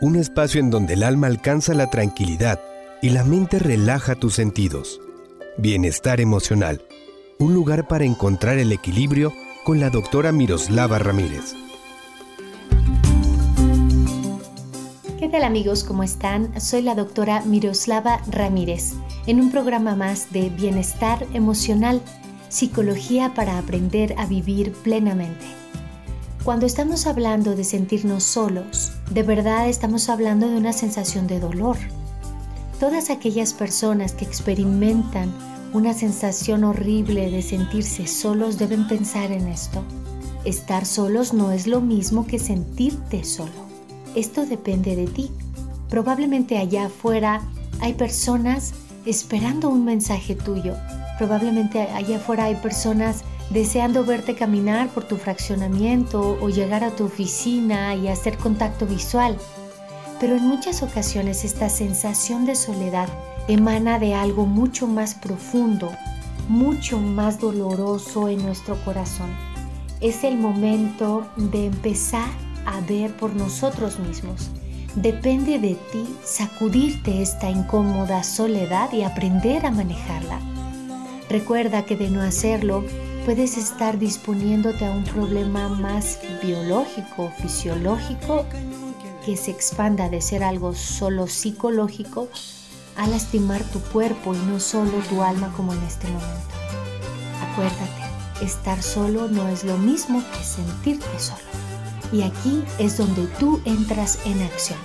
un espacio en donde el alma alcanza la tranquilidad y la mente relaja tus sentidos. Bienestar emocional, un lugar para encontrar el equilibrio con la doctora Miroslava Ramírez. ¿Qué tal amigos? ¿Cómo están? Soy la doctora Miroslava Ramírez en un programa más de Bienestar Emocional, Psicología para aprender a vivir plenamente. Cuando estamos hablando de sentirnos solos, de verdad estamos hablando de una sensación de dolor. Todas aquellas personas que experimentan una sensación horrible de sentirse solos deben pensar en esto. Estar solos no es lo mismo que sentirte solo. Esto depende de ti. Probablemente allá afuera hay personas esperando un mensaje tuyo. Probablemente allá afuera hay personas deseando verte caminar por tu fraccionamiento o llegar a tu oficina y hacer contacto visual. Pero en muchas ocasiones esta sensación de soledad emana de algo mucho más profundo, mucho más doloroso en nuestro corazón. Es el momento de empezar a ver por nosotros mismos. Depende de ti sacudirte esta incómoda soledad y aprender a manejarla. Recuerda que de no hacerlo, puedes estar disponiéndote a un problema más biológico, fisiológico, que se expanda de ser algo solo psicológico a lastimar tu cuerpo y no solo tu alma como en este momento. Acuérdate, estar solo no es lo mismo que sentirte solo. Y aquí es donde tú entras en acción.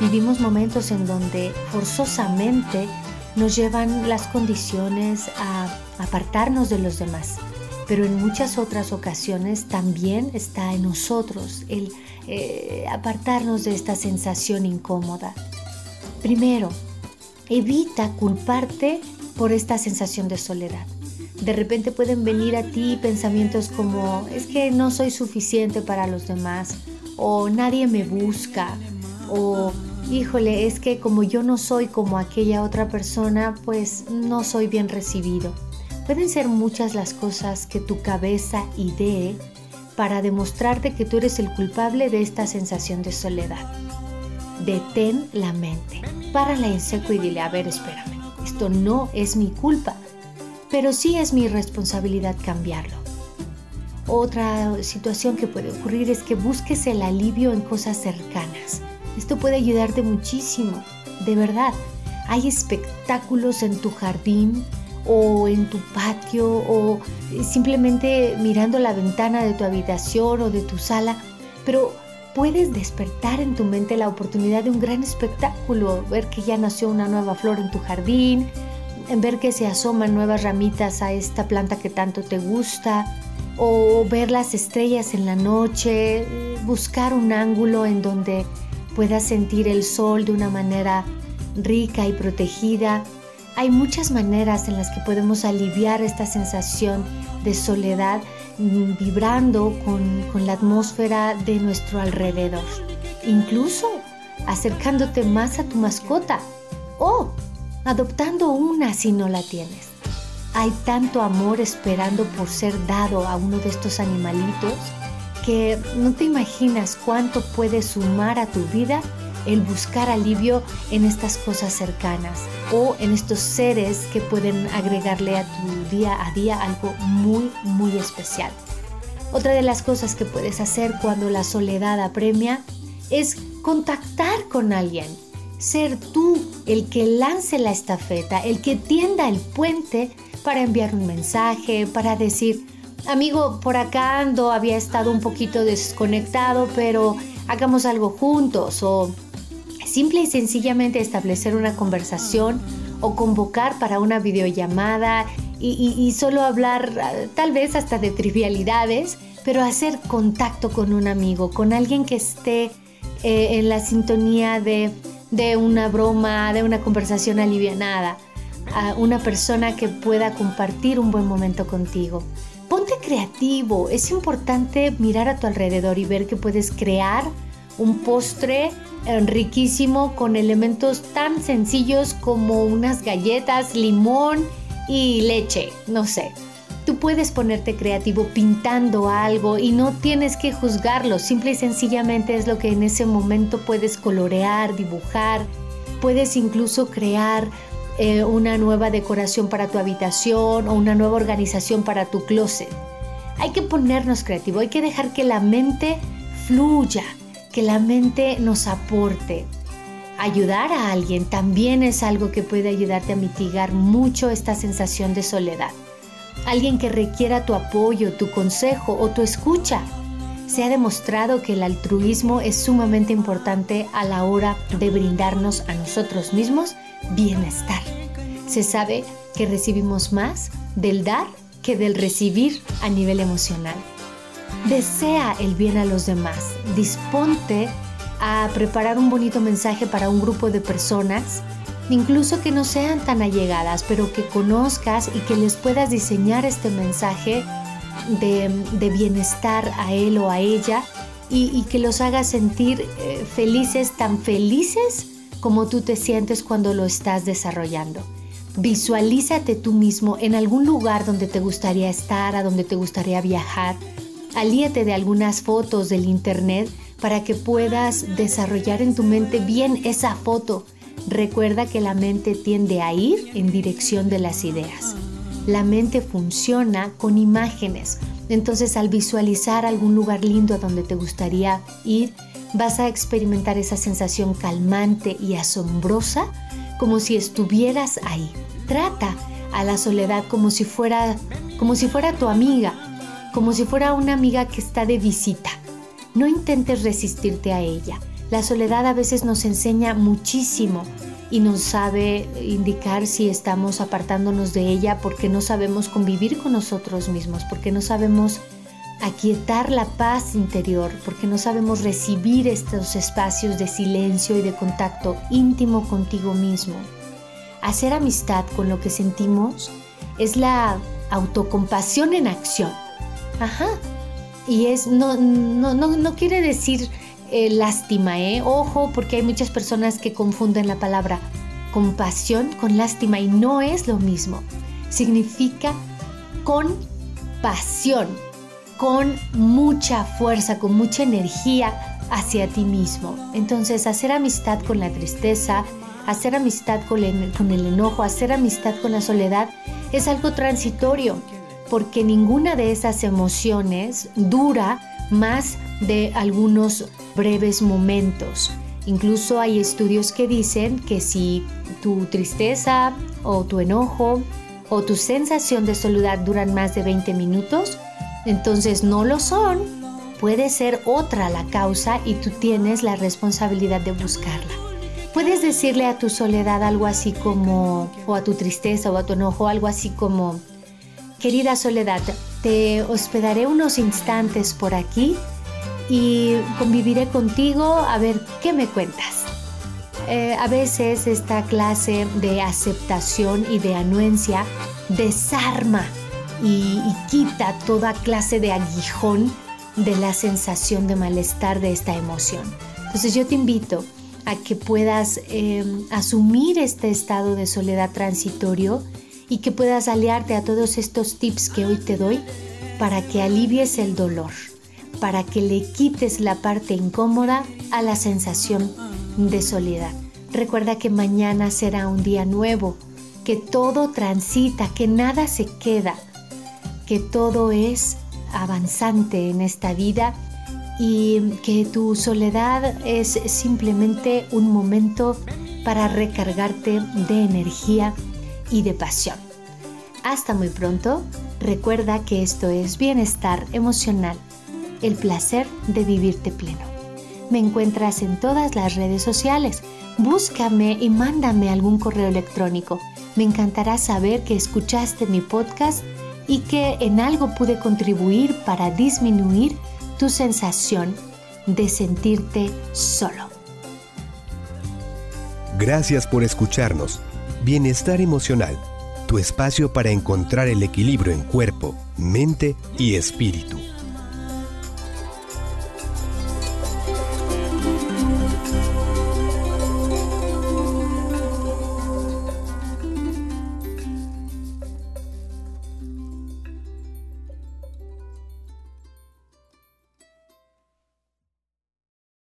Vivimos momentos en donde forzosamente nos llevan las condiciones a apartarnos de los demás, pero en muchas otras ocasiones también está en nosotros el eh, apartarnos de esta sensación incómoda. Primero, evita culparte por esta sensación de soledad. De repente pueden venir a ti pensamientos como es que no soy suficiente para los demás o nadie me busca o híjole, es que como yo no soy como aquella otra persona, pues no soy bien recibido. Pueden ser muchas las cosas que tu cabeza idee para demostrarte que tú eres el culpable de esta sensación de soledad. Detén la mente, párala en seco y dile, a ver, espérame, esto no es mi culpa, pero sí es mi responsabilidad cambiarlo. Otra situación que puede ocurrir es que busques el alivio en cosas cercanas. Esto puede ayudarte muchísimo, de verdad. Hay espectáculos en tu jardín, o en tu patio o simplemente mirando la ventana de tu habitación o de tu sala, pero puedes despertar en tu mente la oportunidad de un gran espectáculo, ver que ya nació una nueva flor en tu jardín, ver que se asoman nuevas ramitas a esta planta que tanto te gusta, o ver las estrellas en la noche, buscar un ángulo en donde puedas sentir el sol de una manera rica y protegida hay muchas maneras en las que podemos aliviar esta sensación de soledad vibrando con, la atmósfera de nuestro alrededor. Incluso acercándote más a tu mascota o adoptando una si no la tienes. Hay tanto amor esperando por ser dado a uno de estos animalitos que no te imaginas cuánto puede sumar a tu vida el buscar alivio en estas cosas cercanas o en estos seres que pueden agregarle a tu día a día algo muy, muy especial. Otra de las cosas que puedes hacer cuando la soledad apremia es contactar con alguien, ser tú el que lance la estafeta, el que tienda el puente para enviar un mensaje, para decir, amigo, por acá ando, había estado un poquito desconectado, pero hagamos algo juntos o simple y sencillamente establecer una conversación o convocar para una videollamada y, solo hablar tal vez hasta de trivialidades, pero hacer contacto con un amigo, con alguien que esté eh, en la sintonía de, de una broma, de una conversación alivianada, a una persona que pueda compartir un buen momento contigo. Ponte creativo, es importante mirar a tu alrededor y ver que puedes crear un postre riquísimo con elementos tan sencillos como unas galletas, limón y leche, no sé. Tú puedes ponerte creativo pintando algo y no tienes que juzgarlo, simple y sencillamente es lo que en ese momento puedes colorear, dibujar, puedes incluso crear eh, una nueva decoración para tu habitación o una nueva organización para tu closet. Hay que ponernos creativo, hay que dejar que la mente fluya, que la mente nos aporte. Ayudar a alguien también es algo que puede ayudarte a mitigar mucho esta sensación de soledad. Alguien que requiera tu apoyo, tu consejo o tu escucha. Se ha demostrado que el altruismo es sumamente importante a la hora de brindarnos a nosotros mismos bienestar. Se sabe que recibimos más del dar que del recibir a nivel emocional. Desea el bien a los demás. Disponte a preparar un bonito mensaje para un grupo de personas, incluso que no sean tan allegadas, pero que conozcas y que les puedas diseñar este mensaje de, bienestar a él o a ella y, que los hagas sentir eh, felices, tan felices como tú te sientes cuando lo estás desarrollando. Visualízate tú mismo en algún lugar donde te gustaría estar, a donde te gustaría viajar. Alíate de algunas fotos del internet para que puedas desarrollar en tu mente bien esa foto. Recuerda que la mente tiende a ir en dirección de las ideas. La mente funciona con imágenes. Entonces al visualizar algún lugar lindo a donde te gustaría ir, vas a experimentar esa sensación calmante y asombrosa como si estuvieras ahí. Trata a la soledad como si fuera como si fuera tu amiga, como si fuera una amiga que está de visita. No intentes resistirte a ella. La soledad a veces nos enseña muchísimo y nos sabe indicar si estamos apartándonos de ella porque no sabemos convivir con nosotros mismos, porque no sabemos aquietar la paz interior, porque no sabemos recibir estos espacios de silencio y de contacto íntimo contigo mismo. Hacer amistad con lo que sentimos es la autocompasión en acción. Ajá. Y es, no, no, no, quiere decir eh, lástima, ¿eh? Ojo, porque hay muchas personas que confunden la palabra compasión con lástima y no es lo mismo. Significa con pasión con mucha fuerza, con mucha energía hacia ti mismo. Entonces, hacer amistad con la tristeza, hacer amistad con el, con el enojo, hacer amistad con la soledad es algo transitorio, porque ninguna de esas emociones dura más de algunos breves momentos. Incluso hay estudios que dicen que si tu tristeza o tu enojo o tu sensación de soledad duran más de 20 minutos, entonces no lo son, puede ser otra la causa y tú tienes la responsabilidad de buscarla. Puedes decirle a tu soledad algo así como, o a tu tristeza o a tu enojo, algo así como, querida soledad, te hospedaré unos instantes por aquí y conviviré contigo a ver qué me cuentas. Eh, a veces esta clase de aceptación y de anuencia desarma y, quita toda clase de aguijón de la sensación de malestar de esta emoción. Entonces yo te invito a que puedas em, asumir este estado de soledad transitorio y que puedas aliarte a todos estos tips que hoy te doy para que alivies el dolor, para que le quites la parte incómoda a la sensación de soledad. Recuerda que mañana será un día nuevo, que todo transita, que nada se queda que todo es avanzante en esta vida y que tu soledad es simplemente un momento para recargarte de energía y de pasión. Hasta muy pronto. Recuerda que esto es bienestar emocional, el placer de vivirte pleno. Me encuentras en todas las redes sociales. Búscame y mándame algún correo electrónico. Me encantará saber que escuchaste mi podcast y que en algo pude contribuir para disminuir tu sensación de sentirte solo. Gracias por escucharnos. Bienestar emocional, tu espacio para encontrar el equilibrio en cuerpo, mente y espíritu.